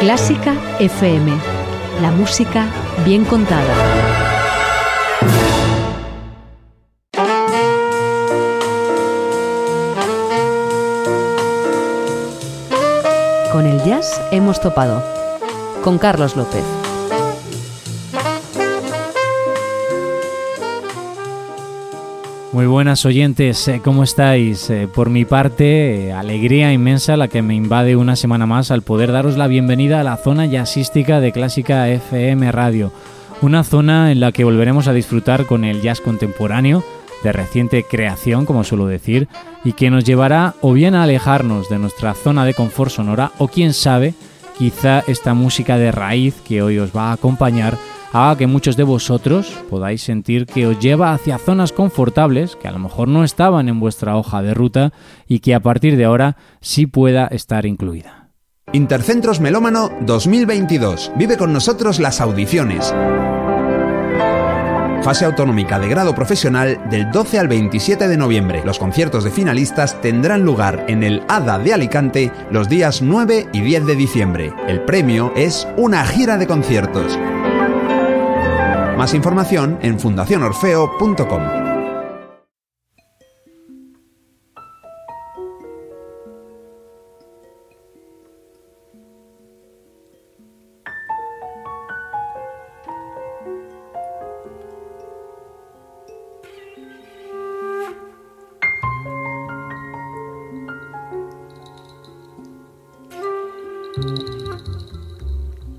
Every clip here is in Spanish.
Clásica FM. La música bien contada. Con el jazz hemos topado. Con Carlos López. Muy buenas oyentes, eh, ¿cómo estáis? Eh, por mi parte, eh, alegría inmensa la que me invade una semana más al poder daros la bienvenida a la zona jazzística de Clásica FM Radio, una zona en la que volveremos a disfrutar con el jazz contemporáneo, de reciente creación, como suelo decir, y que nos llevará o bien a alejarnos de nuestra zona de confort sonora, o quién sabe, quizá esta música de raíz que hoy os va a acompañar haga que muchos de vosotros podáis sentir que os lleva hacia zonas confortables que a lo mejor no estaban en vuestra hoja de ruta y que a partir de ahora sí pueda estar incluida. Intercentros Melómano 2022. Vive con nosotros las audiciones. Fase autonómica de grado profesional del 12 al 27 de noviembre. Los conciertos de finalistas tendrán lugar en el ADA de Alicante los días 9 y 10 de diciembre. El premio es una gira de conciertos. Más información en fundacionorfeo.com.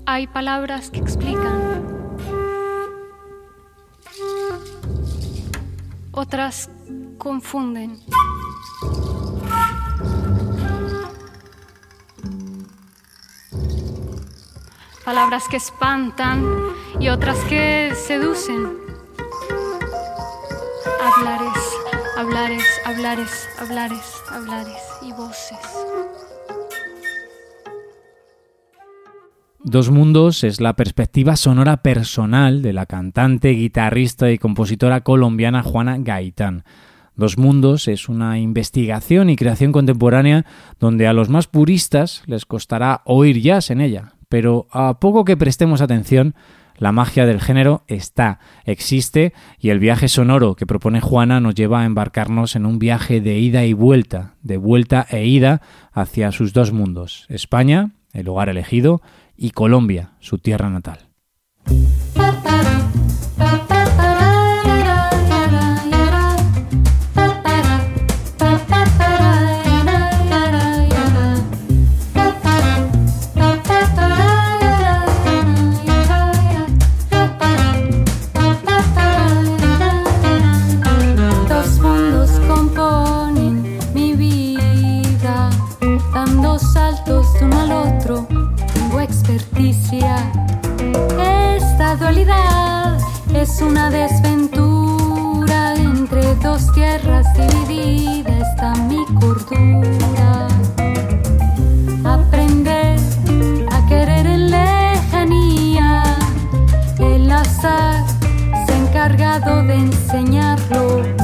Hay palabras que explican otras confunden. Palabras que espantan y otras que seducen. Hablares, hablares, hablares, hablares, hablares y voces. Dos Mundos es la perspectiva sonora personal de la cantante, guitarrista y compositora colombiana Juana Gaitán. Dos Mundos es una investigación y creación contemporánea donde a los más puristas les costará oír jazz en ella, pero a poco que prestemos atención, la magia del género está, existe y el viaje sonoro que propone Juana nos lleva a embarcarnos en un viaje de ida y vuelta, de vuelta e ida hacia sus dos mundos, España, el lugar elegido, y Colombia, su tierra natal. De enseñarlo.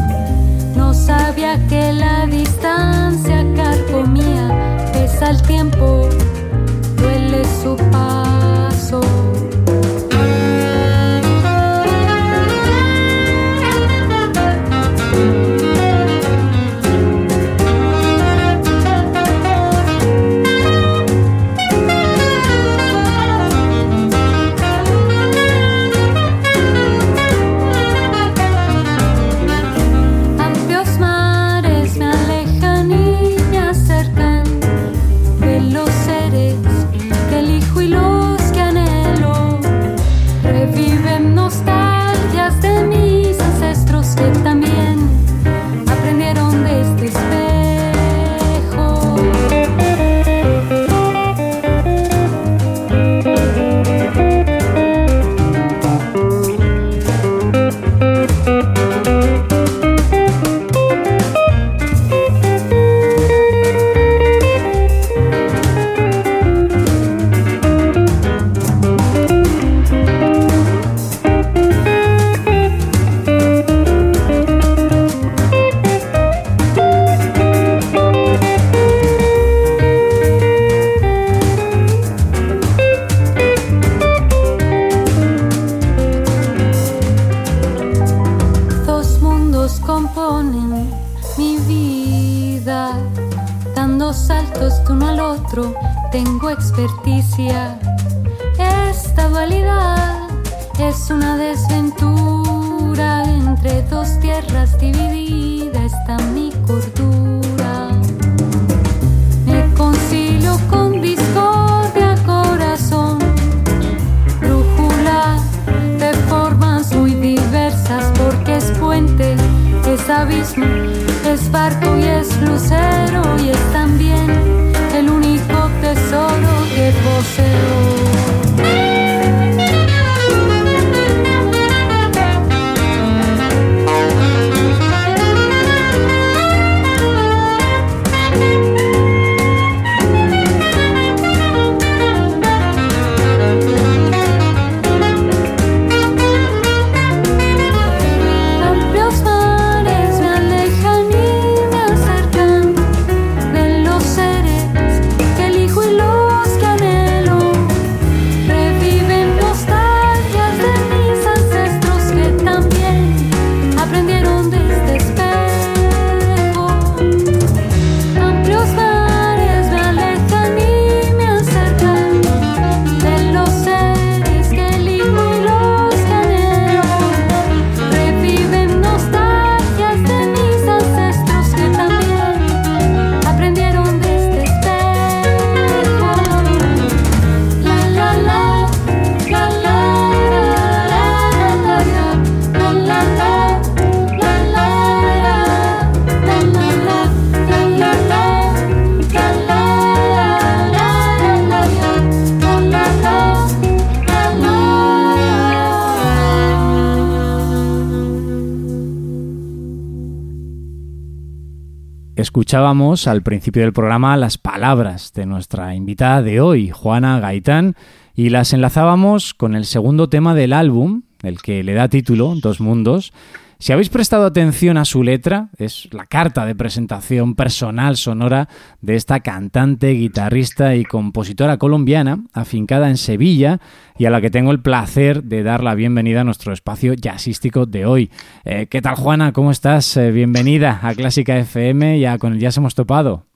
Escuchábamos al principio del programa las palabras de nuestra invitada de hoy, Juana Gaitán, y las enlazábamos con el segundo tema del álbum, el que le da título, Dos Mundos, si habéis prestado atención a su letra, es la carta de presentación personal sonora de esta cantante, guitarrista y compositora colombiana, afincada en Sevilla y a la que tengo el placer de dar la bienvenida a nuestro espacio jazzístico de hoy. Eh, ¿Qué tal, Juana? ¿Cómo estás? Eh, bienvenida a Clásica FM, ya con el Jazz hemos topado.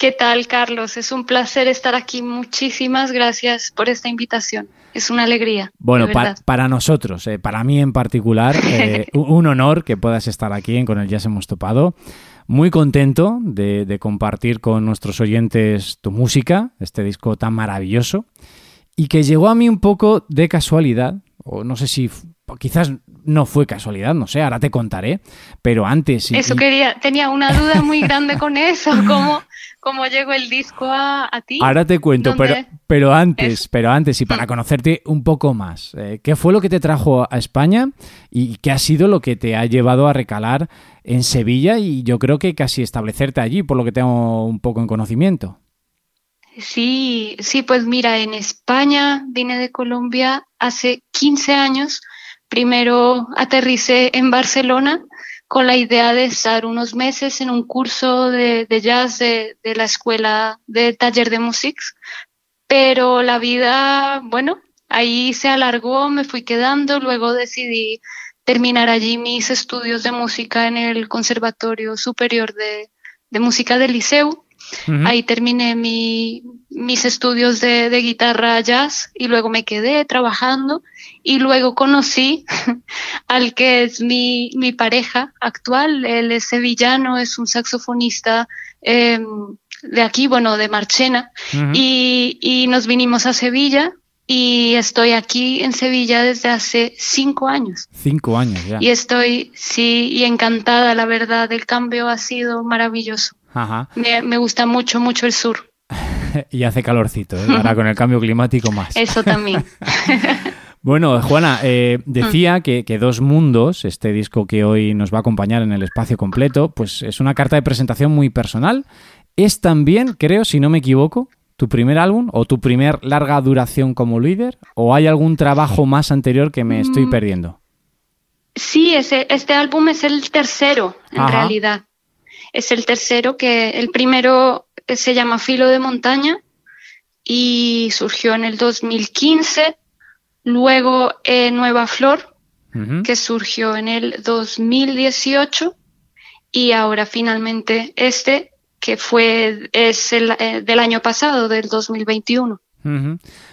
¿Qué tal, Carlos? Es un placer estar aquí. Muchísimas gracias por esta invitación. Es una alegría. Bueno, para nosotros, eh, para mí en particular, eh, un honor que puedas estar aquí en Con el Jazz hemos topado. Muy contento de, compartir con nuestros oyentes tu música, este disco tan maravilloso, y que llegó a mí un poco de casualidad, o no sé si quizás no fue casualidad, no sé, ahora te contaré, pero antes... Eso quería, tenía una duda muy grande con eso, ¿cómo, cómo llegó el disco a, ti? Ahora te cuento, pero, pero antes, pero antes, y para conocerte un poco más, eh, ¿qué fue lo que te trajo a España y qué ha sido lo que te ha llevado a recalar en Sevilla y yo creo que casi establecerte allí, por lo que tengo un poco en conocimiento? Sí, sí, pues mira, en España vine de Colombia hace 15 años. Primero aterricé en Barcelona con la idea de estar unos meses en un curso de, jazz de, la escuela de taller de música, pero la vida, bueno, ahí se alargó, me fui quedando, luego decidí terminar allí mis estudios de música en el Conservatorio Superior de, Música del Liceu Ahí terminé mis estudios de, guitarra jazz y luego me quedé trabajando y luego conocí al que es mi, pareja actual. Él es sevillano, es un saxofonista em, de aquí, bueno, de Marchena. y, y nos vinimos a Sevilla y estoy aquí en Sevilla desde hace cinco años. Cinco años ya. Y estoy, sí, y encantada, la verdad, el cambio ha sido maravilloso. Me, gusta mucho, mucho el sur. y hace calorcito, ¿eh? ahora con el cambio climático más. Eso también. Bueno, Juana, eh, decía que, Dos Mundos, este disco que hoy nos va a acompañar en el espacio completo, pues es una carta de presentación muy personal. Es también, creo, si no me equivoco, tu primer álbum o tu primer larga duración como líder, o hay algún trabajo más anterior que me estoy mm. perdiendo. Sí, ese, este álbum es el tercero, en realidad es el tercero, que el primero se llama Filo de Montaña y surgió en el 2015. Luego eh, Nueva Flor, que surgió en el 2018. Y ahora finalmente este, que fue es el, eh, del año pasado, del 2021.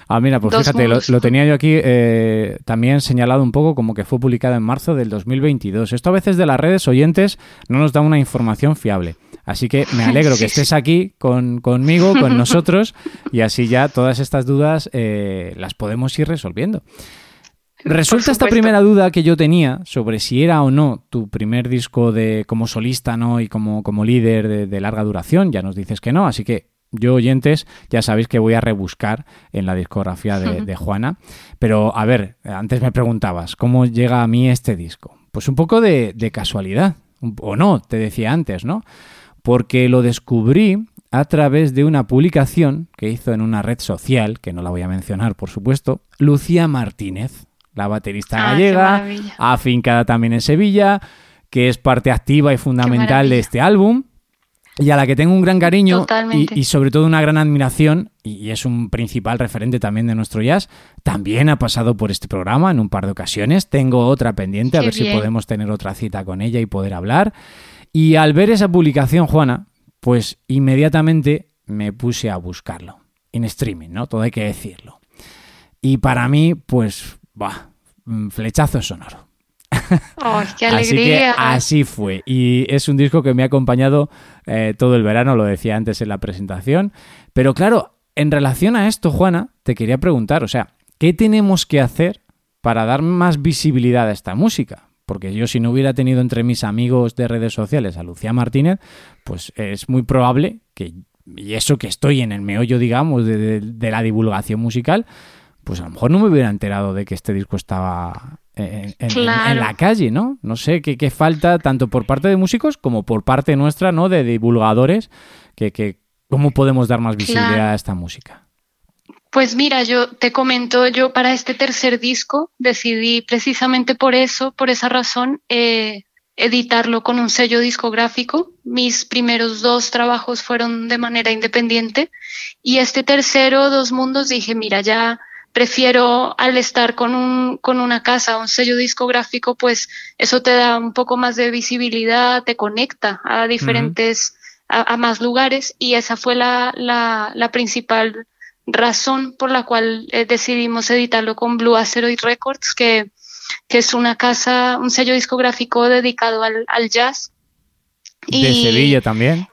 Ah, mira, pues fíjate, lo, tenía yo aquí eh, también señalado un poco como que fue publicado en marzo del 2022. Esto a veces de las redes oyentes no nos da una información fiable. Así que me alegro que estés aquí con, conmigo, con nosotros, y así ya todas estas dudas eh, las podemos ir resolviendo. Resulta esta primera duda que yo tenía sobre si era o no tu primer disco de como solista, ¿no? Y como, como líder de, larga duración. Ya nos dices que no, así que yo, oyentes, ya sabéis que voy a rebuscar en la discografía de, Juana. Pero, a ver, antes me preguntabas, ¿cómo llega a mí este disco? Pues un poco de, de casualidad, o no, te decía antes, ¿no? Porque lo descubrí a través de una publicación que hizo en una red social, que no la voy a mencionar, por supuesto, Lucía Martínez la baterista ah, gallega, afincada también en Sevilla, que es parte activa y fundamental de este álbum y a la que tengo un gran cariño y, sobre todo una gran admiración, y, es un principal referente también de nuestro jazz, también ha pasado por este programa en un par de ocasiones. Tengo otra pendiente, a ver si podemos tener otra cita con ella y poder hablar. Y al ver esa publicación, Juana, pues inmediatamente me puse a buscarlo. En streaming, ¿no? Todo hay que decirlo. Y para mí, pues mm, flechazo sonoro. Qué alegría! Así, fue. Y es un disco que me ha acompañado eh, todo el verano, lo decía antes en la presentación. Pero claro, en relación a esto, Juana, te quería preguntar, o sea, ¿qué tenemos que hacer para dar más visibilidad a esta música? Porque yo si no hubiera tenido entre mis amigos de redes sociales a Lucía Martínez, pues es muy probable que, y eso que estoy en el meollo, digamos, de la divulgación musical, pues a lo mejor no me hubiera enterado de que este disco estaba en, la calle, ¿no? No sé qué, falta tanto por parte de músicos como por parte nuestra, ¿no? De divulgadores, que, cómo podemos dar más visibilidad a esta música. Pues mira, yo te comento, yo para este tercer disco decidí precisamente por eso, por esa razón, eh, editarlo con un sello discográfico. Mis primeros dos trabajos fueron de manera independiente y este tercero, Dos Mundos, dije, mira, ya prefiero al estar con, un, con una casa, un sello discográfico, pues eso te da un poco más de visibilidad, te conecta a diferentes, a, más lugares y esa fue la, la, la principal razón por la cual eh, decidimos editarlo con Blue Asteroid Records, que, que, es una casa, un sello discográfico dedicado al, al jazz. De Sevilla también.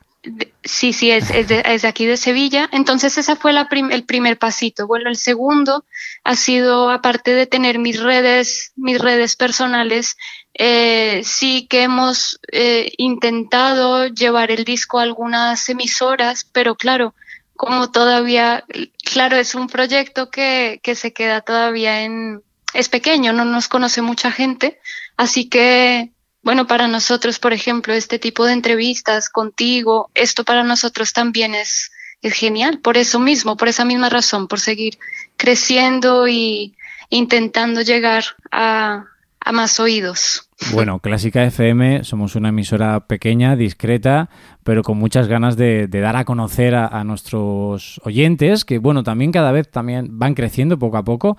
Sí, sí, es, es, de, es, aquí de Sevilla. Entonces, ese fue el primer pasito. Bueno, el segundo ha sido, aparte de tener mis redes, mis redes personales, eh, sí que hemos eh, intentado llevar el disco a algunas emisoras, pero claro, como todavía, claro, es un proyecto que, que se queda todavía en, es pequeño, no nos conoce mucha gente, así que bueno, para nosotros, por ejemplo, este tipo de entrevistas contigo, esto para nosotros también es, genial, por eso mismo, por esa misma razón, por seguir creciendo y intentando llegar a, más oídos. Bueno, Clásica FM somos una emisora pequeña, discreta, pero con muchas ganas de, dar a conocer a, a, nuestros oyentes, que bueno, también cada vez también van creciendo poco a poco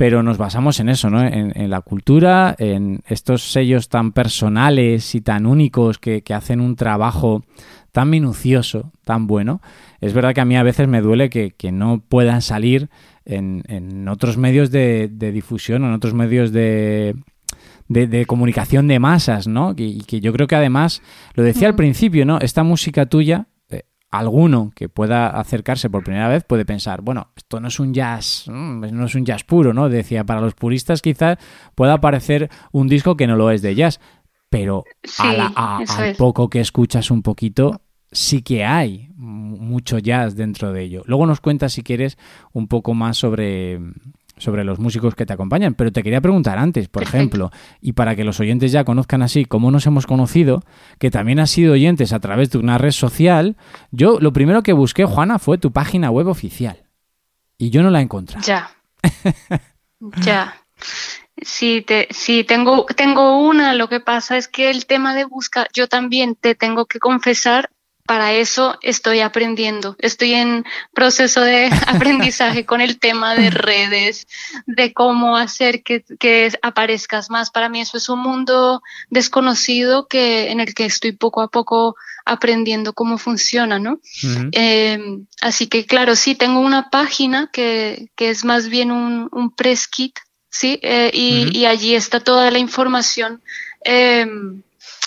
pero nos basamos en eso, ¿no? En, la cultura, en estos sellos tan personales y tan únicos que, hacen un trabajo tan minucioso, tan bueno. Es verdad que a mí a veces me duele que, no puedan salir en, otros medios de, difusión, en otros medios de, de, comunicación de masas, ¿no? Y, que yo creo que además, lo decía al principio, ¿no? Esta música tuya alguno que pueda acercarse por primera vez puede pensar, bueno, esto no es un jazz, mm, no es un jazz puro, ¿no? Decía, para los puristas quizás pueda parecer un disco que no lo es de jazz, pero a al poco que escuchas un poquito, sí que hay mucho jazz dentro de ello. Luego nos cuentas, si quieres, un poco más sobre, sobre los músicos que te acompañan. Pero te quería preguntar antes, por ejemplo, y para que los oyentes ya conozcan así cómo nos hemos conocido, que también has sido oyentes a través de una red social, yo lo primero que busqué, Juana, fue tu página web oficial. Y yo no la he encontrado. Ya. ya. Sí, te, sí tengo, tengo una. Lo que pasa es que el tema de buscar, yo también te tengo que confesar, para eso estoy aprendiendo. Estoy en proceso de aprendizaje con el tema de redes, de cómo hacer que, que, aparezcas más. Para mí eso es un mundo desconocido que, en el que estoy poco a poco aprendiendo cómo funciona, ¿no? Em, así que claro, sí, tengo una página que, que es más bien un, un press kit, ¿sí? Eh, y, y, allí está toda la información em,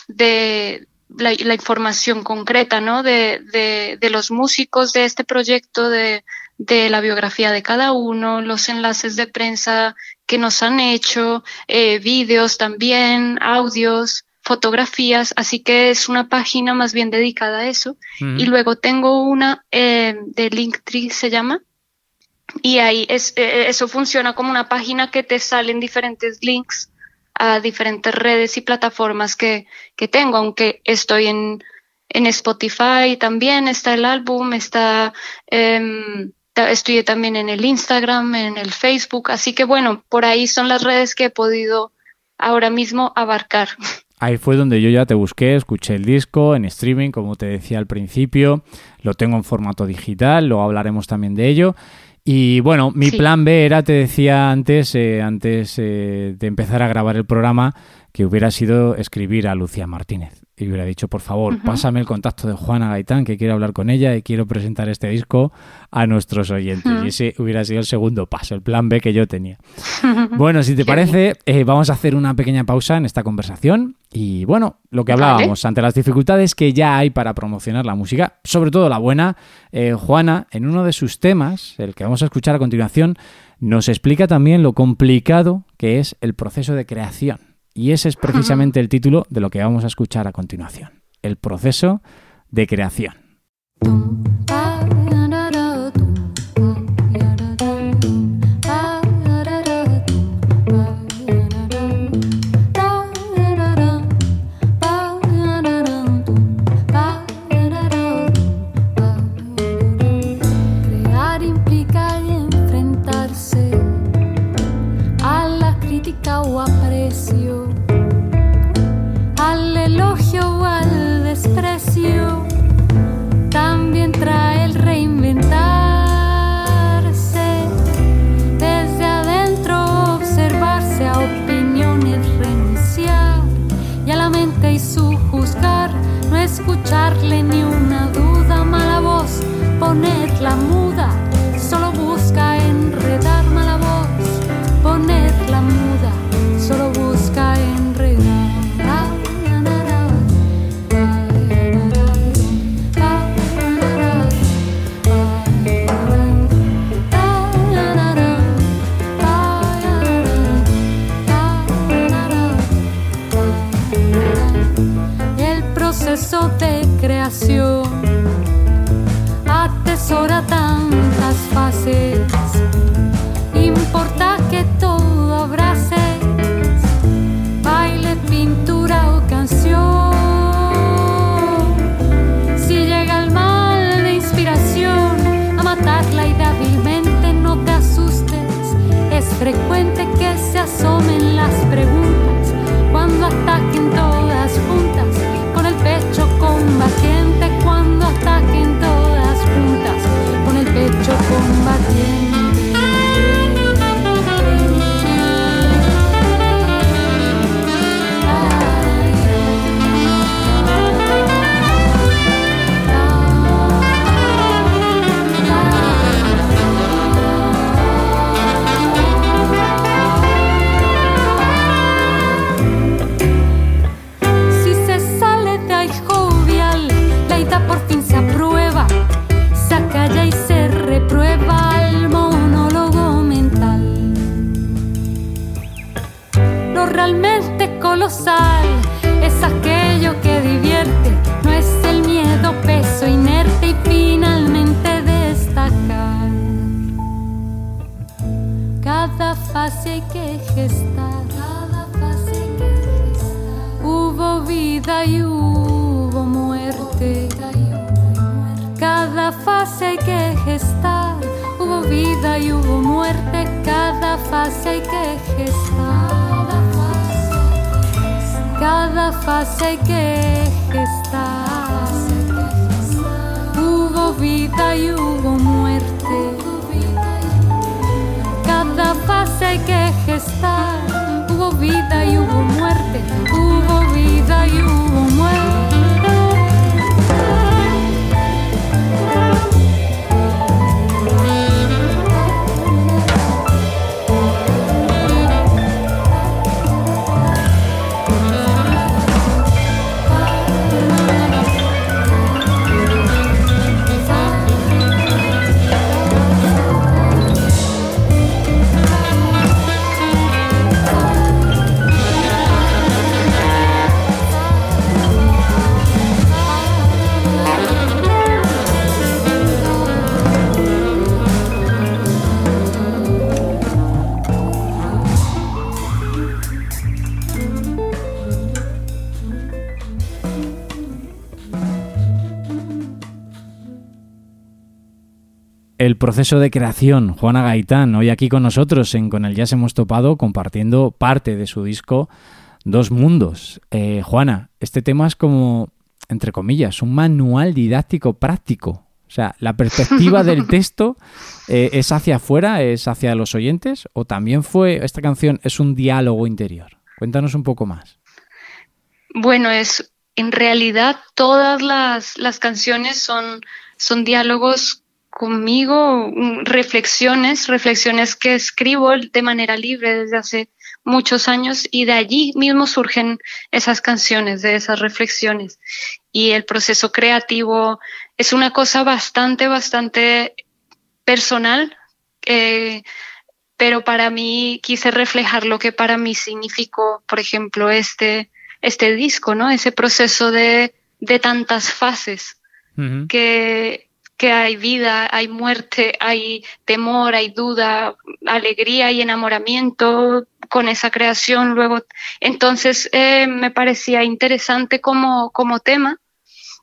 de, la, información concreta, ¿no? De, de, de, los músicos de este proyecto, de, de, la biografía de cada uno, los enlaces de prensa que nos han hecho, eh, vídeos también, audios, fotografías, así que es una página más bien dedicada a eso. Y luego tengo una eh, de Linktree, se llama, y ahí es, eh, eso funciona como una página que te salen diferentes links a diferentes redes y plataformas que, que tengo, aunque estoy en, en Spotify también está el álbum, está, eh, estoy también en el Instagram, en el Facebook, así que bueno, por ahí son las redes que he podido ahora mismo abarcar. Ahí fue donde yo ya te busqué, escuché el disco en streaming, como te decía al principio, lo tengo en formato digital, luego hablaremos también de ello. Y bueno, mi plan B era, te decía antes, eh, antes eh, de empezar a grabar el programa, que hubiera sido escribir a Lucía Martínez. Y hubiera dicho, por favor, pásame el contacto de Juana Gaitán, que quiero hablar con ella y quiero presentar este disco a nuestros oyentes. Y ese hubiera sido el segundo paso, el plan B que yo tenía. bueno, si te parece, eh, vamos a hacer una pequeña pausa en esta conversación. Y bueno, lo que hablábamos, ante las dificultades que ya hay para promocionar la música, sobre todo la buena, eh, Juana, en uno de sus temas, el que vamos a escuchar a continuación, nos explica también lo complicado que es el proceso de creación. Y ese es precisamente el título de lo que vamos a escuchar a continuación, el proceso de creación. Cada el proceso de creación. Juana Gaitán, hoy aquí con nosotros en Con el Jazz hemos topado compartiendo parte de su disco Dos Mundos. Eh, Juana, este tema es como, entre comillas, un manual didáctico práctico. O sea, la perspectiva del texto eh, es hacia afuera, es hacia los oyentes, o también fue, esta canción es un diálogo interior. Cuéntanos un poco más. Bueno, es en realidad todas las, las canciones son, son diálogos conmigo mm, reflexiones, reflexiones que escribo de manera libre desde hace muchos años y de allí mismo surgen esas canciones, de esas reflexiones. Y el proceso creativo es una cosa bastante, bastante personal, eh, pero para mí quise reflejar lo que para mí significó, por ejemplo, este, este disco, ¿no? Ese proceso de, de tantas fases que, que hay vida, hay muerte, hay temor, hay duda, alegría y enamoramiento con esa creación. Luego, entonces eh, me parecía interesante como, como tema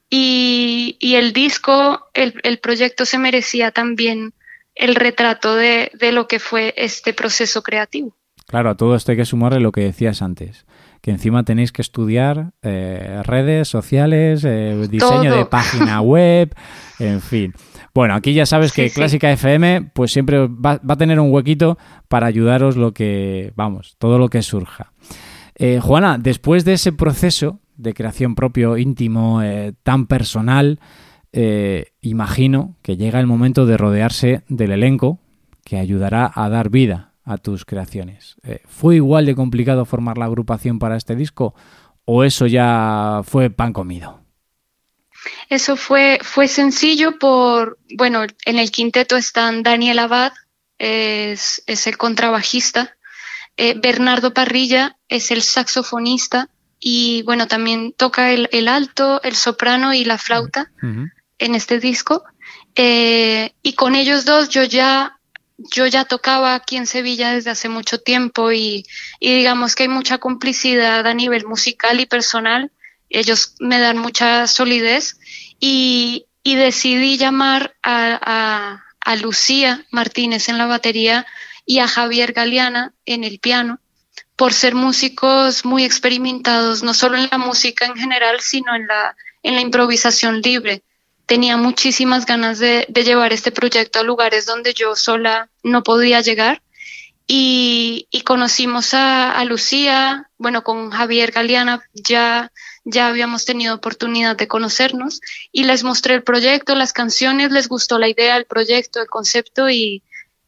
y, el disco, el, proyecto se merecía también el retrato de, lo que fue este proceso creativo. Claro, a todo esto hay que sumarle lo que decías antes que encima tenéis que estudiar eh, redes sociales, eh, diseño de página web, en fin. Bueno, aquí ya sabes que Clásica FM pues siempre va, a tener un huequito para ayudaros lo que, vamos, todo lo que surja. Eh, Juana, después de ese proceso de creación propio, íntimo, tan personal, imagino que llega el momento de rodearse del elenco que ayudará a dar vida a tus creaciones. Eh, ¿Fue igual de complicado formar la agrupación para este disco o eso ya fue pan comido? Eso fue, fue sencillo por, bueno, en el quinteto están Daniel Abad, es, el contrabajista, eh, Bernardo Parrilla es el saxofonista y bueno, también toca el, alto, el soprano y la flauta en este disco. Eh, y con ellos dos yo ya yo ya tocaba aquí en Sevilla desde hace mucho tiempo y, digamos que hay mucha complicidad a nivel musical y personal. Ellos me dan mucha solidez y, decidí llamar a, a, Lucía Martínez en la batería y a Javier Galeana en el piano por ser músicos muy experimentados, no solo en la música en general, sino en la, en la improvisación libre tenía muchísimas ganas de, llevar este proyecto a lugares donde yo sola no podía llegar. Y, conocimos a, Lucía, bueno, con Javier Galeana ya, ya habíamos tenido oportunidad de conocernos y les mostré el proyecto, las canciones, les gustó la idea, el proyecto, el concepto y,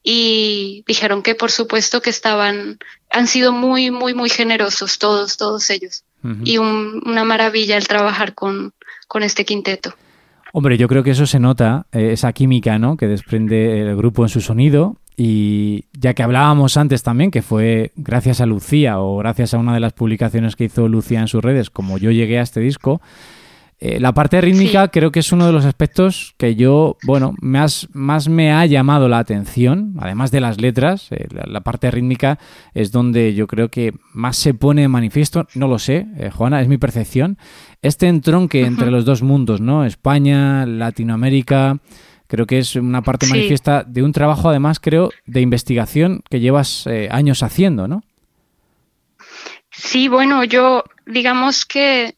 dijeron que por supuesto que estaban, han sido muy, muy, muy generosos todos, todos ellos. Y una maravilla el trabajar con, con este quinteto. Hombre, yo creo que eso se nota, eh, esa química ¿no? que desprende el grupo en su sonido. Y ya que hablábamos antes también, que fue gracias a Lucía o gracias a una de las publicaciones que hizo Lucía en sus redes, como yo llegué a este disco, eh, la parte rítmica creo que es uno de los aspectos que yo, bueno, más, más me ha llamado la atención, además de las letras, eh, la, parte rítmica es donde yo creo que más se pone de manifiesto, no lo sé, eh, Juana, es mi percepción, este entronque entre los dos mundos, ¿no? España, Latinoamérica, creo que es una parte manifiesta de un trabajo, además, creo, de investigación que llevas años haciendo, ¿no? Sí, bueno, yo digamos que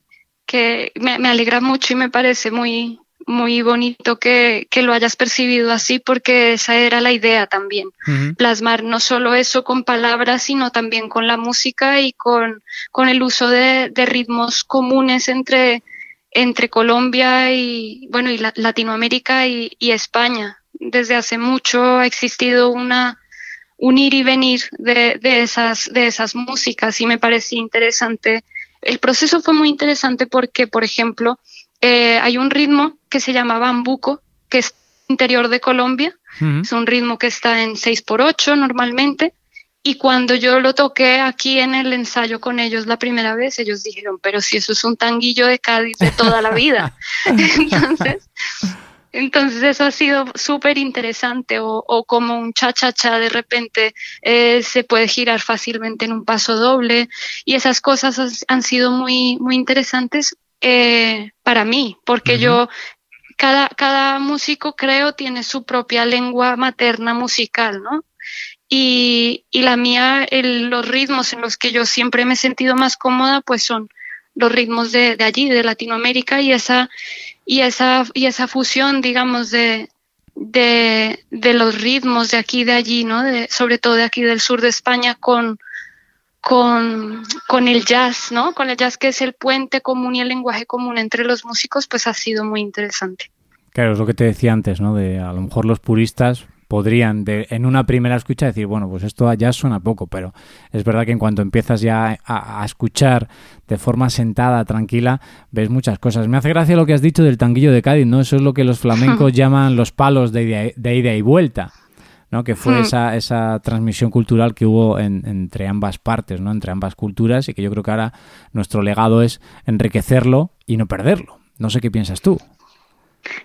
que me, alegra mucho y me parece muy, muy bonito que, que, lo hayas percibido así porque esa era la idea también, plasmar no solo eso con palabras, sino también con la música y con, con el uso de, de ritmos comunes entre, entre Colombia y, bueno, y Latinoamérica y, y, España. Desde hace mucho ha existido una, un ir y venir de, de, esas, de esas músicas y me parecía interesante. El proceso fue muy interesante porque, por ejemplo, eh, hay un ritmo que se llama bambuco, que es interior de Colombia. Es un ritmo que está en 6x8 normalmente. Y cuando yo lo toqué aquí en el ensayo con ellos la primera vez, ellos dijeron, pero si eso es un tanguillo de Cádiz de toda la vida. entonces, entonces eso ha sido súper interesante o, o, como un cha-cha-cha de repente eh, se puede girar fácilmente en un paso doble y esas cosas han sido muy, muy interesantes eh, para mí, porque yo, cada, cada músico creo tiene su propia lengua materna musical, ¿no? Y, y la mía, el, los ritmos en los que yo siempre me he sentido más cómoda, pues son los ritmos de, de allí, de Latinoamérica, y esa, y esa, y esa fusión, digamos, de, de, los ritmos de aquí y de allí, ¿no? Sobre todo de aquí del sur de España con, con, con el jazz, ¿no? Con el jazz que es el puente común y el lenguaje común entre los músicos, pues ha sido muy interesante. Claro, es lo que te decía antes, ¿no? De a lo mejor los puristas podrían de, en una primera escucha decir, bueno, pues esto ya suena poco, pero es verdad que en cuanto empiezas ya a, a, escuchar de forma sentada, tranquila, ves muchas cosas. Me hace gracia lo que has dicho del tanguillo de Cádiz, ¿no? Eso es lo que los flamencos llaman los palos de, de ida y vuelta. ¿no? que fue hmm. esa, esa transmisión cultural que hubo en, entre ambas partes, ¿no? entre ambas culturas, y que yo creo que ahora nuestro legado es enriquecerlo y no perderlo. No sé qué piensas tú.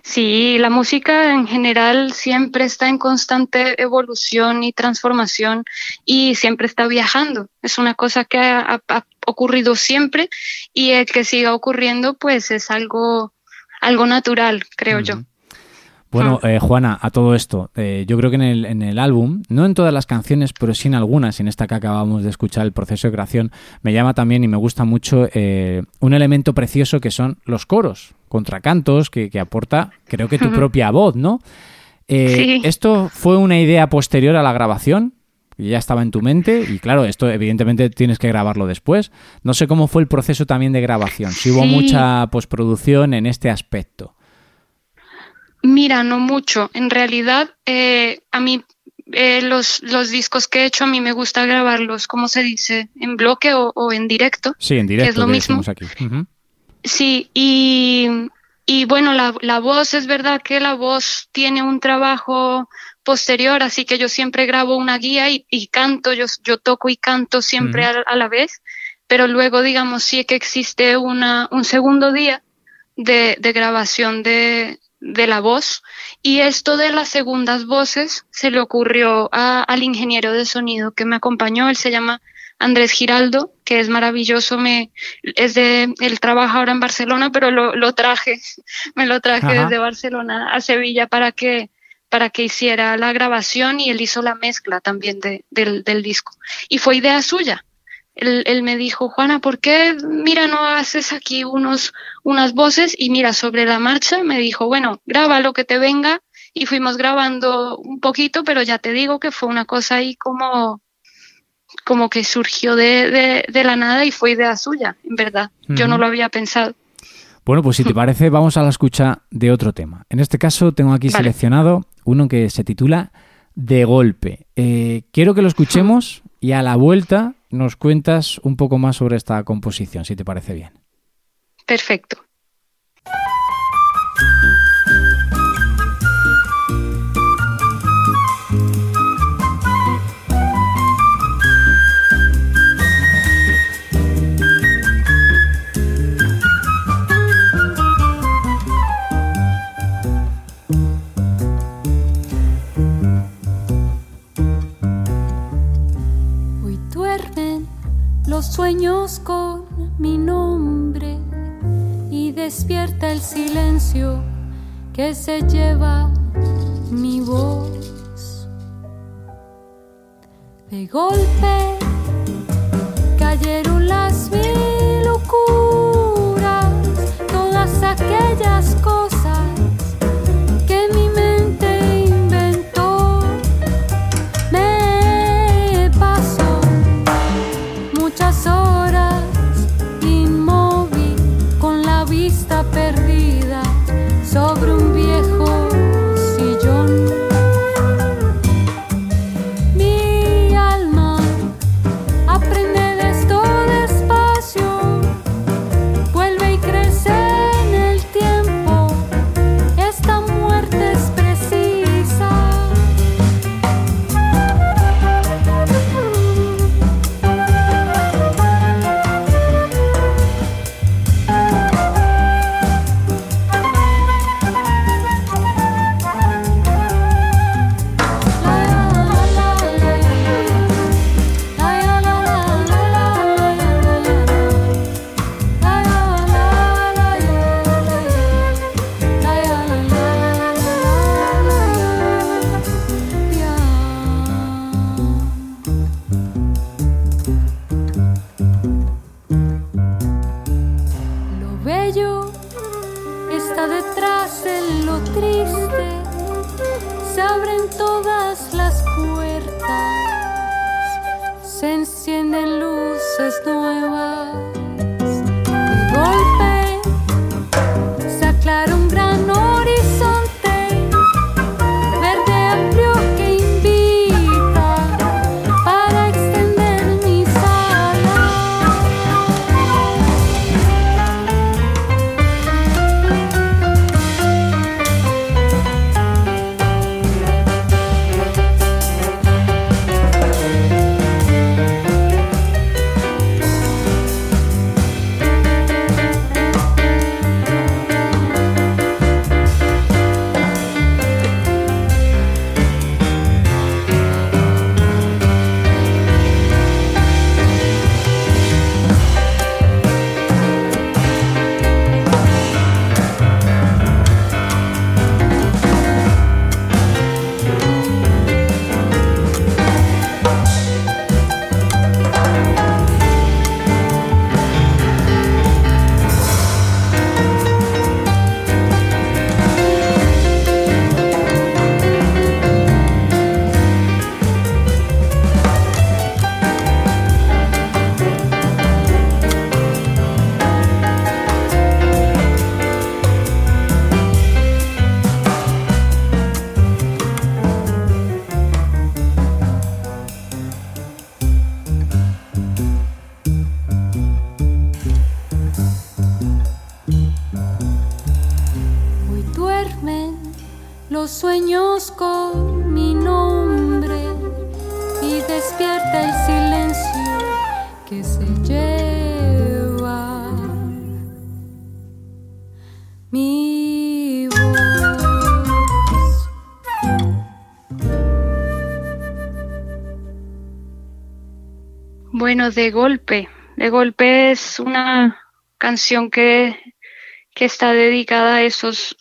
Sí, la música en general siempre está en constante evolución y transformación y siempre está viajando. Es una cosa que ha, ha ocurrido siempre y el que siga ocurriendo pues es algo, algo natural, creo uh -huh. yo. Bueno, eh, Juana, a todo esto, eh, yo creo que en el, en el álbum, no en todas las canciones, pero sí en algunas, en esta que acabamos de escuchar, el proceso de creación, me llama también y me gusta mucho eh, un elemento precioso que son los coros, contracantos, que, que aporta, creo que tu propia voz, ¿no? Sí. ¿Esto fue una idea posterior a la grabación? ya estaba en tu mente y claro, esto evidentemente tienes que grabarlo después. No sé cómo fue el proceso también de grabación, si hubo sí. mucha postproducción en este aspecto. Mira, no mucho. En realidad, eh, a mí eh, los, los discos que he hecho, a mí me gusta grabarlos, como se dice, en bloque o, o en directo. Sí, en directo. Que es lo mismo. Aquí. Uh -huh. Sí, y, y bueno, la, la voz, es verdad que la voz tiene un trabajo posterior, así que yo siempre grabo una guía y, y canto, yo, yo toco y canto siempre a, a, la vez, pero luego, digamos, sí que existe una, un segundo día de, de grabación de, de la voz y esto de las segundas voces se le ocurrió a, al ingeniero de sonido que me acompañó, él se llama Andrés Giraldo, que es maravilloso, me, es de, él trabaja ahora en Barcelona, pero lo, lo traje, me lo traje Ajá. desde Barcelona a Sevilla para que, para que hiciera la grabación y él hizo la mezcla también de, del, del disco. Y fue idea suya él, él, me dijo, Juana, ¿por qué, mira, no haces aquí unos, unas voces? Y mira, sobre la marcha me dijo, bueno, graba lo que te venga. Y fuimos grabando un poquito, pero ya te digo que fue una cosa ahí como, como que surgió de, de, de la nada y fue idea suya, en verdad. Uh -huh. Yo no lo había pensado. Bueno, pues si te parece, vamos a la escucha de otro tema. En este caso tengo aquí vale. seleccionado uno que se titula De golpe. Eh, quiero que lo escuchemos y a la vuelta nos cuentas un poco más sobre esta composición, si te parece bien. Perfecto. Que se lleva mi voz. De golpe abren todos. Los sueños con mi nombre y despierta el silencio que se lleva mi voz. Bueno, de golpe. De golpe es una canción que, que está dedicada a esos,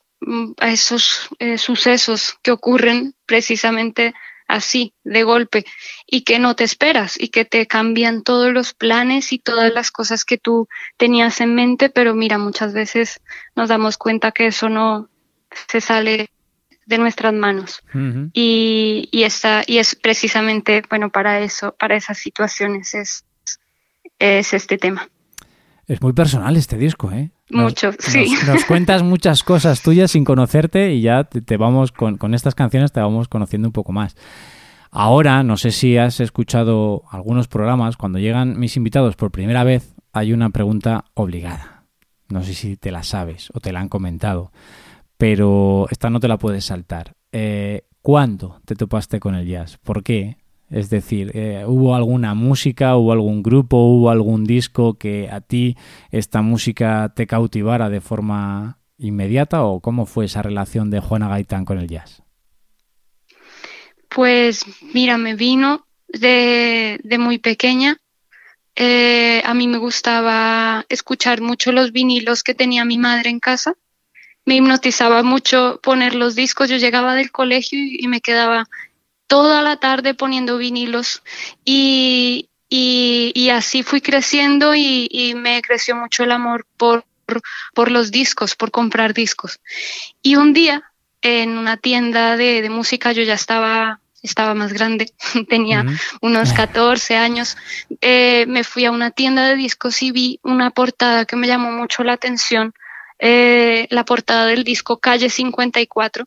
a esos eh, sucesos que ocurren precisamente así, de golpe, y que no te esperas y que te cambian todos los planes y todas las cosas que tú tenías en mente, pero mira, muchas veces nos damos cuenta que eso no se sale de nuestras manos. Y, y, esta, y es precisamente, bueno, para eso, para esas situaciones es, es este tema. Es muy personal este disco, ¿eh? Nos- Mucho, sí. Nos, nos cuentas muchas cosas tuyas sin conocerte y ya te, te vamos con, con estas canciones te vamos conociendo un poco más. Ahora, no sé si has escuchado algunos programas, cuando llegan mis invitados por primera vez, hay una pregunta obligada. No sé si te la sabes o te la han comentado, pero esta no te la puedes saltar. Eh, ¿Cuándo te topaste con el jazz? ¿Por qué? Es decir, eh, ¿hubo alguna música, hubo algún grupo, hubo algún disco que a ti esta música te cautivara de forma inmediata o cómo fue esa relación de Juana Gaitán con el jazz? Pues mira, me vino de, muy pequeña. Eh, a mí me gustaba escuchar mucho los vinilos que tenía mi madre en casa. Me hipnotizaba mucho poner los discos. Yo llegaba del colegio y me quedaba toda la tarde poniendo vinilos y, y, y así fui creciendo y, y, me creció mucho el amor por, por los discos, por comprar discos. Y un día en una tienda de, de música yo ya estaba estaba más grande, tenía uh -huh. unos 14 años, eh, me fui a una tienda de discos y vi una portada que me llamó mucho la atención, eh, la portada del disco Calle 54.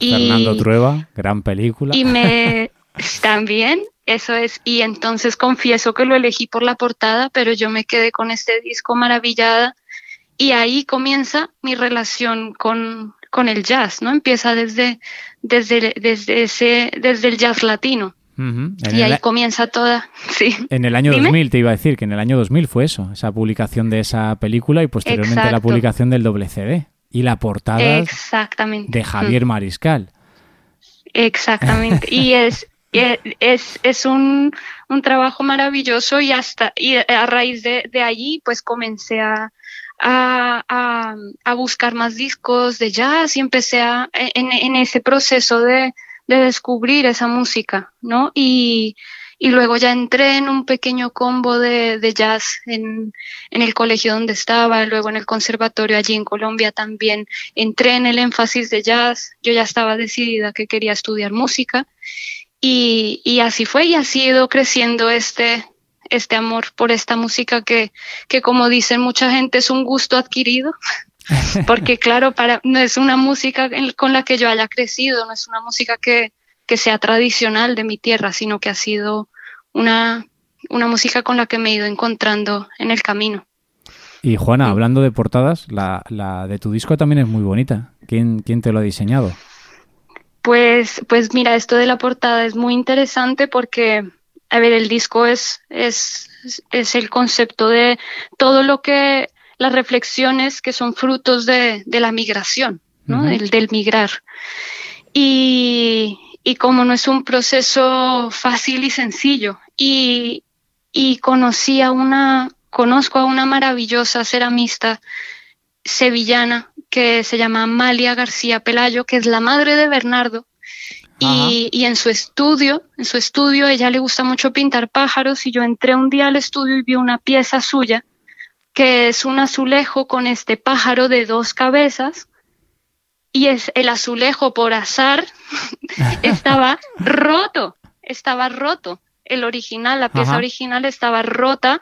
Fernando Trueba, gran película. Y me también, eso es, y entonces confieso que lo elegí por la portada, pero yo me quedé con este disco maravillada y ahí comienza mi relación con, con el jazz, ¿no? Empieza desde, desde, desde, ese, desde el jazz latino. Uh -huh. Y ahí comienza toda. Sí. En el año Dime. 2000 te iba a decir que en el año 2000 fue eso, esa publicación de esa película y posteriormente Exacto. la publicación del doble CD y la portada Exactamente. de Javier Mariscal. Exactamente. y es, es, es un, un, trabajo maravilloso y hasta y a raíz de, de allí pues comencé a, a, a, a, buscar más discos de jazz y empecé a, en, en ese proceso de, de, descubrir esa música, ¿no? Y, y luego ya entré en un pequeño combo de, de jazz en, en, el colegio donde estaba, luego en el conservatorio allí en Colombia también entré en el énfasis de jazz, yo ya estaba decidida que quería estudiar música Y, y así fue y ha sido creciendo este, este amor por esta música que, que como dicen mucha gente es un gusto adquirido. Porque claro, para, no es una música con la que yo haya crecido, no es una música que, que sea tradicional de mi tierra, sino que ha sido una, una música con la que me he ido encontrando en el camino. Y Juana, hablando de portadas, la, la, de tu disco también es muy bonita. ¿Quién, quién te lo ha diseñado? Pues, pues mira, esto de la portada es muy interesante porque, a ver, el disco es, es, es el concepto de todo lo que, las reflexiones que son frutos de, de la migración, ¿no? del, del, migrar. Y, y como no es un proceso fácil y sencillo, y, y conocí a una, conozco a una maravillosa ceramista sevillana que se llama Amalia García Pelayo, que es la madre de Bernardo. Y, y, en su estudio, en su estudio, ella le gusta mucho pintar pájaros y yo entré un día al estudio y vi una pieza suya que es un azulejo con este pájaro de dos cabezas y es el azulejo por azar estaba roto, estaba roto. El original, la pieza Ajá. original estaba rota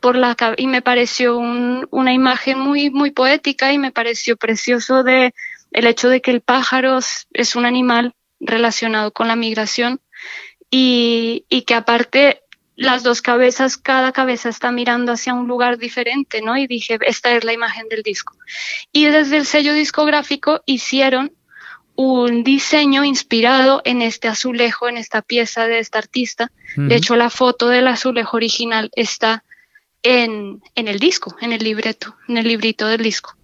por la y me pareció un, una imagen muy muy poética y me pareció precioso de el hecho de que el pájaro es un animal relacionado con la migración y, y que aparte las dos cabezas, cada cabeza está mirando hacia un lugar diferente, ¿no? Y dije, esta es la imagen del disco. Y desde el sello discográfico hicieron un diseño inspirado en este azulejo, en esta pieza de esta artista. Uh -huh. De hecho, la foto del azulejo original está en, en el disco, en el libreto, en el librito del disco.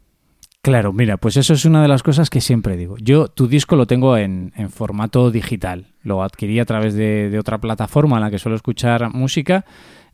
Claro, mira, pues eso es una de las cosas que siempre digo. Yo tu disco lo tengo en, en formato digital. Lo adquirí a través de, de, otra plataforma en la que suelo escuchar música.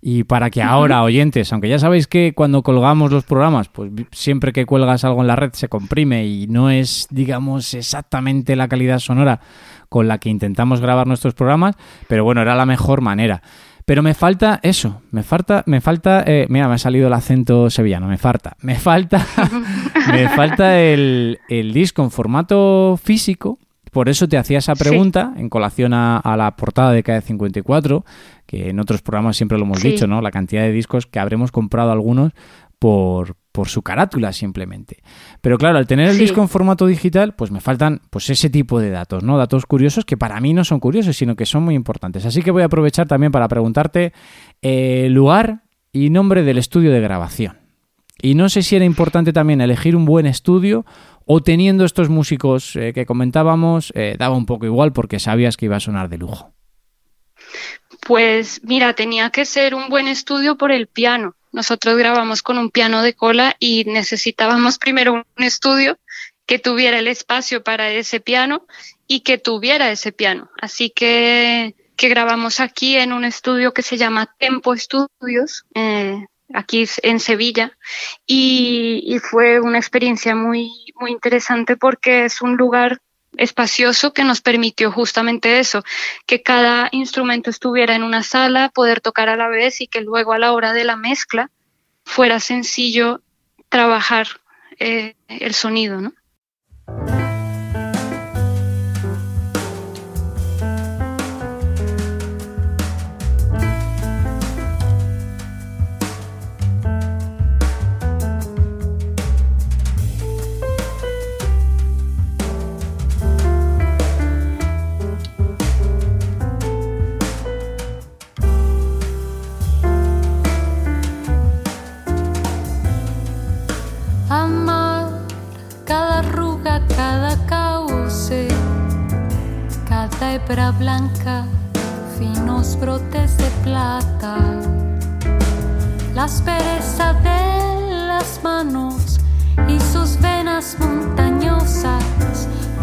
Y para que ahora, oyentes, aunque ya sabéis que cuando colgamos los programas, pues siempre que cuelgas algo en la red se comprime y no es, digamos, exactamente la calidad sonora con la que intentamos grabar nuestros programas, pero bueno, era la mejor manera. Pero me falta eso, me falta, me falta, eh, mira, me ha salido el acento sevillano, me falta, me falta, me falta el, el, disco en formato físico. Por eso te hacía esa pregunta sí. en colación a, a, la portada de KD54, que en otros programas siempre lo hemos sí. dicho, ¿no? La cantidad de discos que habremos comprado algunos por, por su carátula simplemente. Pero claro, al tener el sí. disco en formato digital, pues me faltan pues ese tipo de datos, ¿no? Datos curiosos que para mí no son curiosos, sino que son muy importantes. Así que voy a aprovechar también para preguntarte eh, lugar y nombre del estudio de grabación. Y no sé si era importante también elegir un buen estudio o teniendo estos músicos eh, que comentábamos, eh, daba un poco igual porque sabías que iba a sonar de lujo. Pues mira, tenía que ser un buen estudio por el piano nosotros grabamos con un piano de cola y necesitábamos primero un estudio que tuviera el espacio para ese piano y que tuviera ese piano. Así que, que grabamos aquí en un estudio que se llama Tempo Studios, eh, aquí en Sevilla, y, y, fue una experiencia muy, muy interesante porque es un lugar espacioso que nos permitió justamente eso, que cada instrumento estuviera en una sala, poder tocar a la vez y que luego a la hora de la mezcla fuera sencillo trabajar eh, el sonido, ¿no? Blanca, finos brotes de plata, la aspereza de las manos y sus venas montañosas,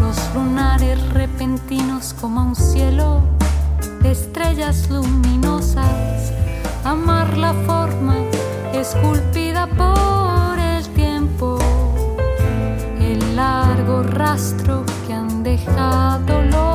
los lunares repentinos como un cielo de estrellas luminosas, amar la forma esculpida por el tiempo, el largo rastro que han dejado los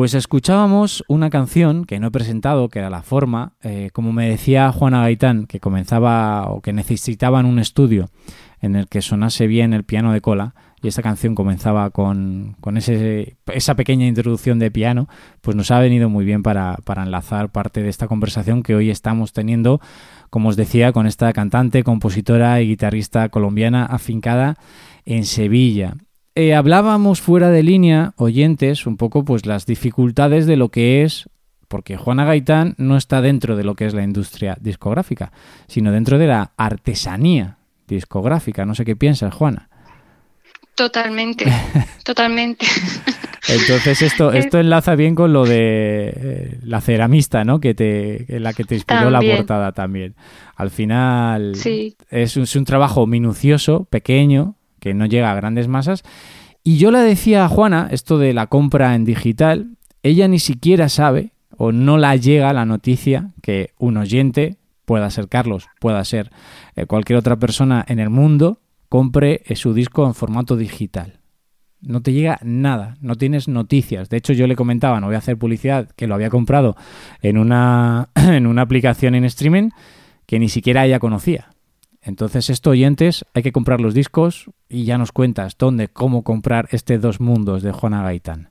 Pues escuchábamos una canción que no he presentado, que era La Forma, eh, como me decía Juana Gaitán, que comenzaba o que necesitaban un estudio en el que sonase bien el piano de cola, y esta canción comenzaba con, con ese, esa pequeña introducción de piano, pues nos ha venido muy bien para, para enlazar parte de esta conversación que hoy estamos teniendo, como os decía, con esta cantante, compositora y guitarrista colombiana afincada en Sevilla. Eh, hablábamos fuera de línea, oyentes, un poco pues las dificultades de lo que es, porque Juana Gaitán no está dentro de lo que es la industria discográfica, sino dentro de la artesanía discográfica. No sé qué piensas, Juana. Totalmente, totalmente. Entonces esto, esto enlaza bien con lo de eh, la ceramista, ¿no? Que te, la que te inspiró También. la portada también. Al final Sí. es, un, es un trabajo minucioso, pequeño, que no llega a grandes masas. Y yo le decía a Juana, esto de la compra en digital, ella ni siquiera sabe o no la llega la noticia que un oyente, pueda ser Carlos, pueda ser eh, cualquier otra persona en el mundo, compre eh, su disco en formato digital. No te llega nada, no tienes noticias. De hecho, yo le comentaba, no voy a hacer publicidad, que lo había comprado en una, en una aplicación en streaming que ni siquiera ella conocía. Entonces, esto, oyentes, hay que comprar los discos y ya nos cuentas dónde, cómo comprar este Dos Mundos de Juana Gaitán.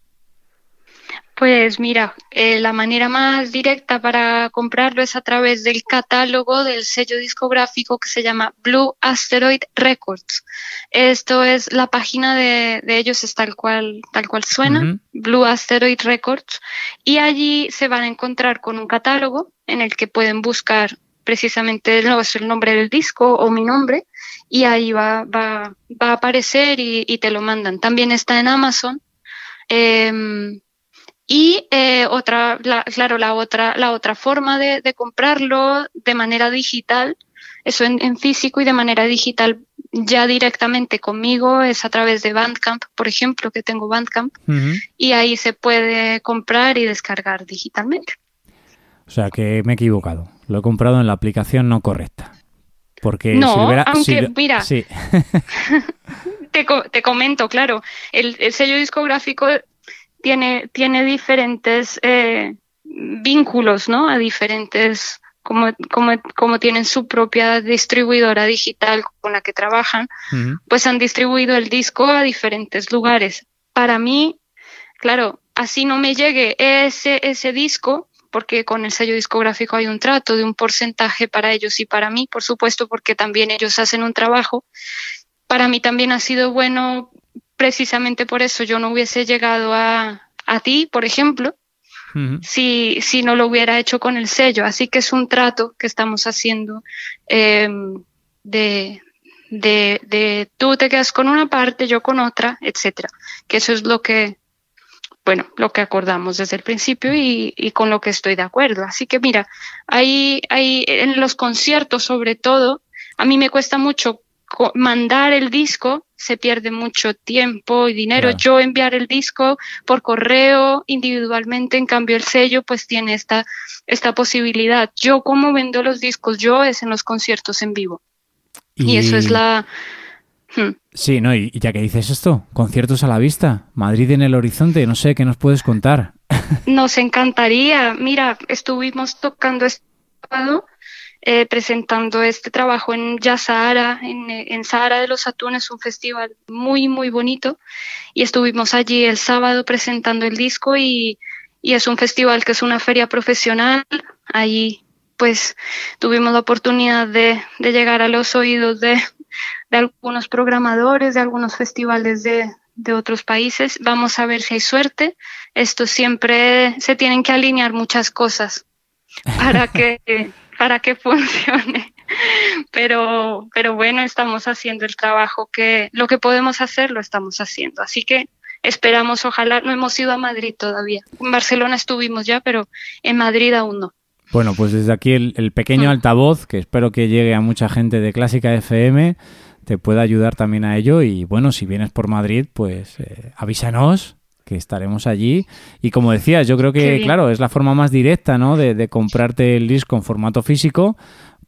Pues mira, eh, la manera más directa para comprarlo es a través del catálogo del sello discográfico que se llama Blue Asteroid Records. Esto es la página de, de ellos, es tal cual, tal cual suena. Blue Asteroid Records, y allí se van a encontrar con un catálogo en el que pueden buscar precisamente es el nombre del disco o mi nombre, y ahí va, va, va a aparecer y, y te lo mandan. También está en Amazon. Em, y eh, otra, la- claro, la otra, la otra forma de, de comprarlo de manera digital, eso en, en físico y de manera digital ya directamente conmigo es a través de Bandcamp, por ejemplo, que tengo Bandcamp, y ahí se puede comprar y descargar digitalmente. O sea que me he equivocado. Lo he comprado en la aplicación no correcta. Porque No, si hubiera- aunque, si lo- mira, sí. Te, te comento, claro, el, el sello discográfico tiene, tiene diferentes eh, vínculos, ¿no? A diferentes, como, como, como tienen su propia distribuidora digital con la que trabajan, pues han distribuido el disco a diferentes lugares. Para mí, claro, así no me llegue ese, ese disco, porque con el sello discográfico hay un trato de un porcentaje para ellos y para mí, por supuesto, porque también ellos hacen un trabajo. Para mí también ha sido bueno, precisamente por eso yo no hubiese llegado a, a ti, por ejemplo, si, si no lo hubiera hecho con el sello. Así que es un trato que estamos haciendo eh, de, de, de tú te quedas con una parte, yo con otra, etcétera. Que eso es lo que bueno, lo que acordamos desde el principio y, y con lo que estoy de acuerdo. Así que mira, ahí, ahí en los conciertos sobre todo, a mí me cuesta mucho mandar el disco se pierde mucho tiempo y dinero. Yo enviar el disco por correo individualmente, en cambio el sello pues tiene esta, esta posibilidad. Yo como vendo los discos, yo es en los conciertos en vivo. Y, eso es la... Hmm. Sí, no, y ya que dices esto, conciertos a la vista, Madrid en el horizonte, no sé, ¿qué nos puedes contar? Nos encantaría. Mira, estuvimos tocando este eh, presentando este trabajo en Ya Sahara, en, en Sahara de los Atunes, un festival muy, muy bonito. Y estuvimos allí el sábado presentando el disco y, y es un festival que es una feria profesional. Allí pues tuvimos la oportunidad de, de llegar a los oídos de, de, algunos programadores, de algunos festivales de, de otros países. Vamos a ver si hay suerte. Esto siempre se tienen que alinear muchas cosas para que para que funcione. Pero, pero bueno, estamos haciendo el trabajo que lo que podemos hacer lo estamos haciendo. Así que esperamos, ojalá, no hemos ido a Madrid todavía. En Barcelona estuvimos ya, pero en Madrid aún no. Bueno, pues desde aquí el, pequeño mm. altavoz, que espero que llegue a mucha gente de Clásica FM, te pueda ayudar también a ello. Y bueno, si vienes por Madrid, pues eh, avísanos que estaremos allí. Y como decías, yo creo que, claro, es la forma más directa, ¿no? De, comprarte el disco en formato físico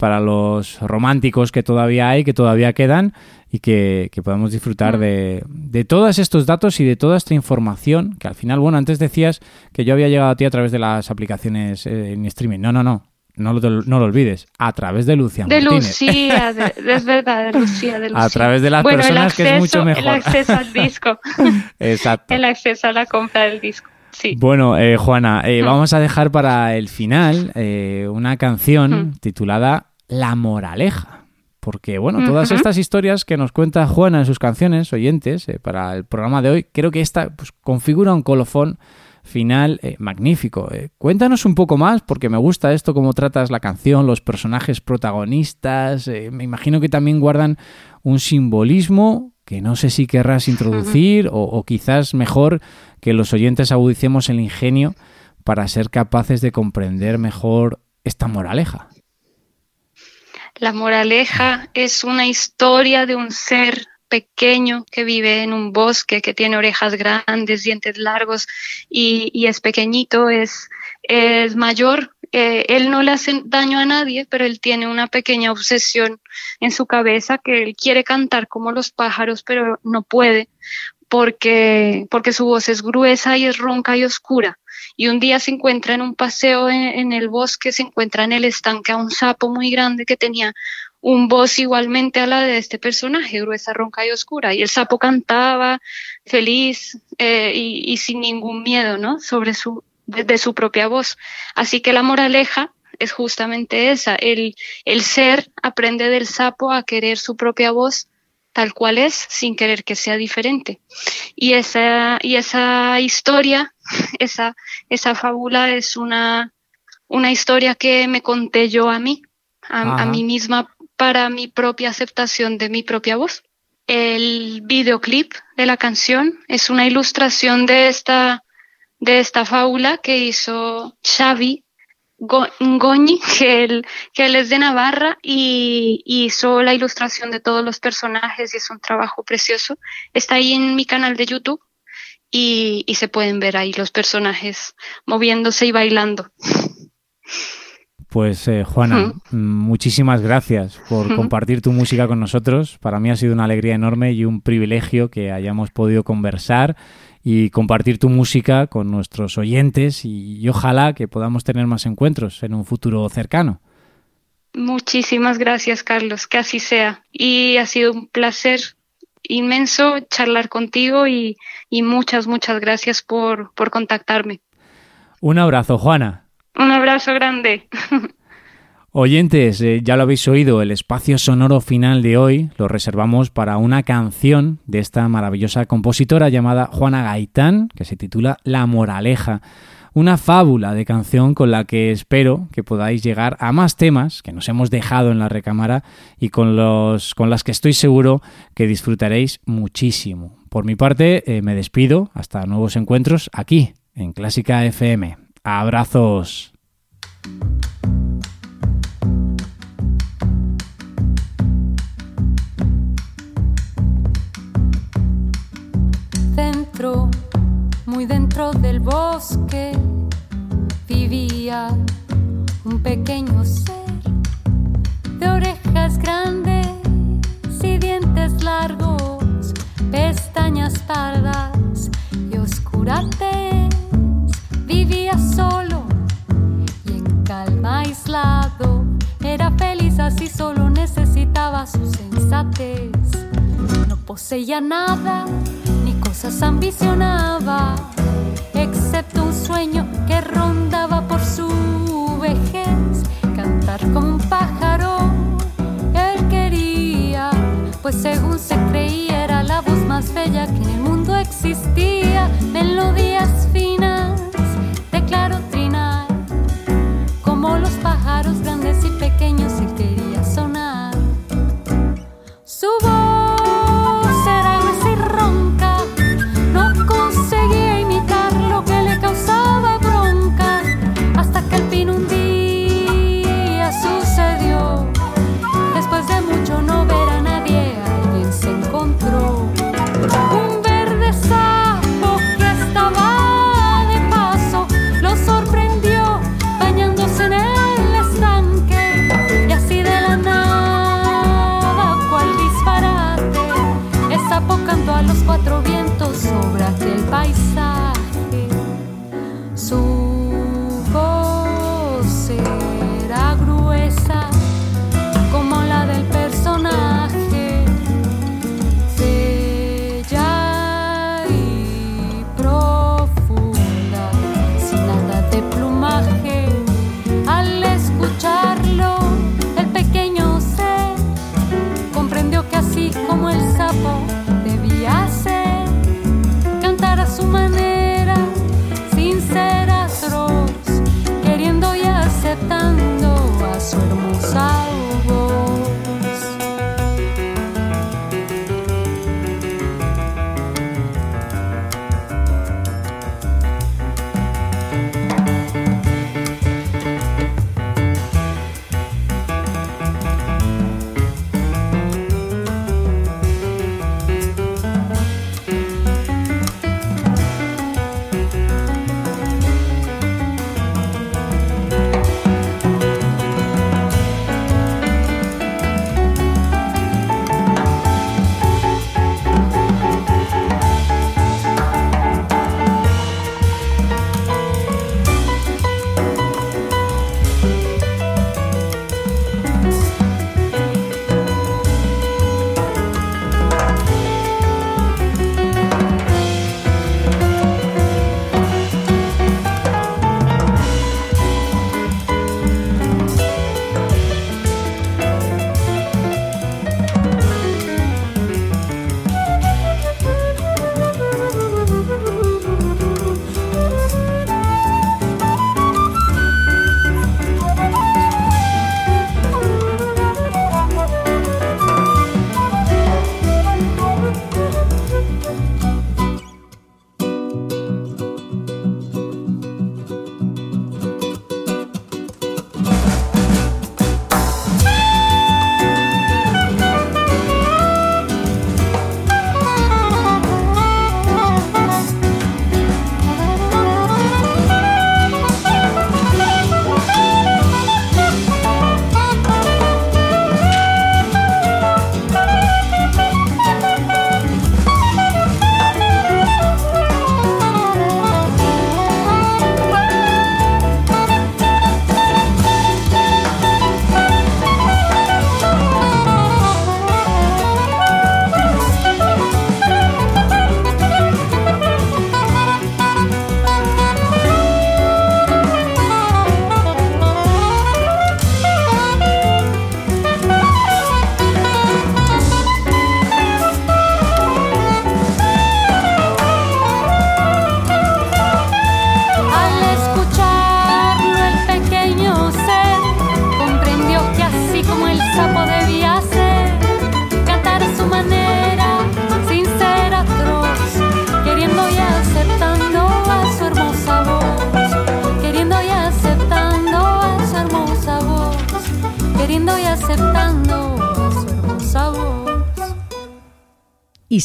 para los románticos que todavía hay, que todavía quedan y que, podamos disfrutar mm. de, de, todos estos datos y de toda esta información que al final, bueno, antes decías que yo había llegado a ti a través de las aplicaciones eh, en streaming. No, no, no no lo, no lo olvides, a través de Lucía de Lucía, es verdad, de Lucía, de Lucía. A través de las personas que es mucho mejor. El acceso al disco. Exacto. El acceso a la compra del disco. Sí. Bueno, eh, Juana, eh, vamos a dejar para el final eh, una canción titulada La Moraleja. Porque, bueno, todas estas historias que nos cuenta Juana en sus canciones, oyentes, para el programa de hoy, creo que esta pues, configura un colofón final eh, magnífico. Eh, cuéntanos un poco más, porque me gusta esto, cómo tratas la canción, los personajes protagonistas. Eh, me imagino que también guardan un simbolismo que no sé si querrás introducir o, quizás mejor que los oyentes agudicemos el ingenio para ser capaces de comprender mejor esta moraleja. La moraleja es una historia de un ser pequeño que vive en un bosque, que tiene orejas grandes, dientes largos y, es pequeñito, es, es mayor. Eh, él no le hace daño a nadie, pero él tiene una pequeña obsesión en su cabeza que él quiere cantar como los pájaros, pero no puede porque, porque su voz es gruesa y es ronca y oscura. Y un día se encuentra en un paseo en, el bosque, se encuentra en el estanque a un sapo muy grande que tenía un voz igualmente a la de este personaje, gruesa, ronca y oscura. Y el sapo cantaba feliz eh, y, sin ningún miedo, ¿no? Sobre su, de, su propia voz. Así que la moraleja es justamente esa. El, el ser aprende del sapo a querer su propia voz tal cual es, sin querer que sea diferente. Y esa, y esa historia, esa, esa fábula es una, una historia que me conté yo a mí, a, a mí misma para mi propia aceptación de mi propia voz. El videoclip de la canción es una ilustración de esta, de esta fábula que hizo Xavi Goñi, que él, que él es de Navarra y, hizo la ilustración de todos los personajes y es un trabajo precioso. Está ahí en mi canal de YouTube y, y se pueden ver ahí los personajes moviéndose y bailando. Pues eh, Juana, muchísimas gracias por compartir tu música con nosotros. Para mí ha sido una alegría enorme y un privilegio que hayamos podido conversar y compartir tu música con nuestros oyentes y, ojalá que podamos tener más encuentros en un futuro cercano. Muchísimas gracias, Carlos, que así sea. Y ha sido un placer inmenso charlar contigo y, muchas, muchas gracias por, por contactarme. Un abrazo, Juana. Un abrazo grande. Oyentes, eh, ya lo habéis oído, el espacio sonoro final de hoy lo reservamos para una canción de esta maravillosa compositora llamada Juana Gaitán, que se titula La Moraleja. Una fábula de canción con la que espero que podáis llegar a más temas que nos hemos dejado en la recámara y con, los, con las que estoy seguro que disfrutaréis muchísimo por mi parte eh, me despido. Hasta nuevos encuentros aquí en Clásica FM. Abrazos. Dentro del bosque, vivía un pequeño ser de orejas grandes y dientes largos, pestañas pardas y oscurantes. Vivía solo y en calma aislado. Era feliz así, solo necesitaba su sensatez. No poseía nada, ni cosas ambicionaba, un sueño que rondaba por su vejez. Cantar como un pájaro, él quería, pues según se creía era la voz más bella que en el mundo existía. Melodías finas So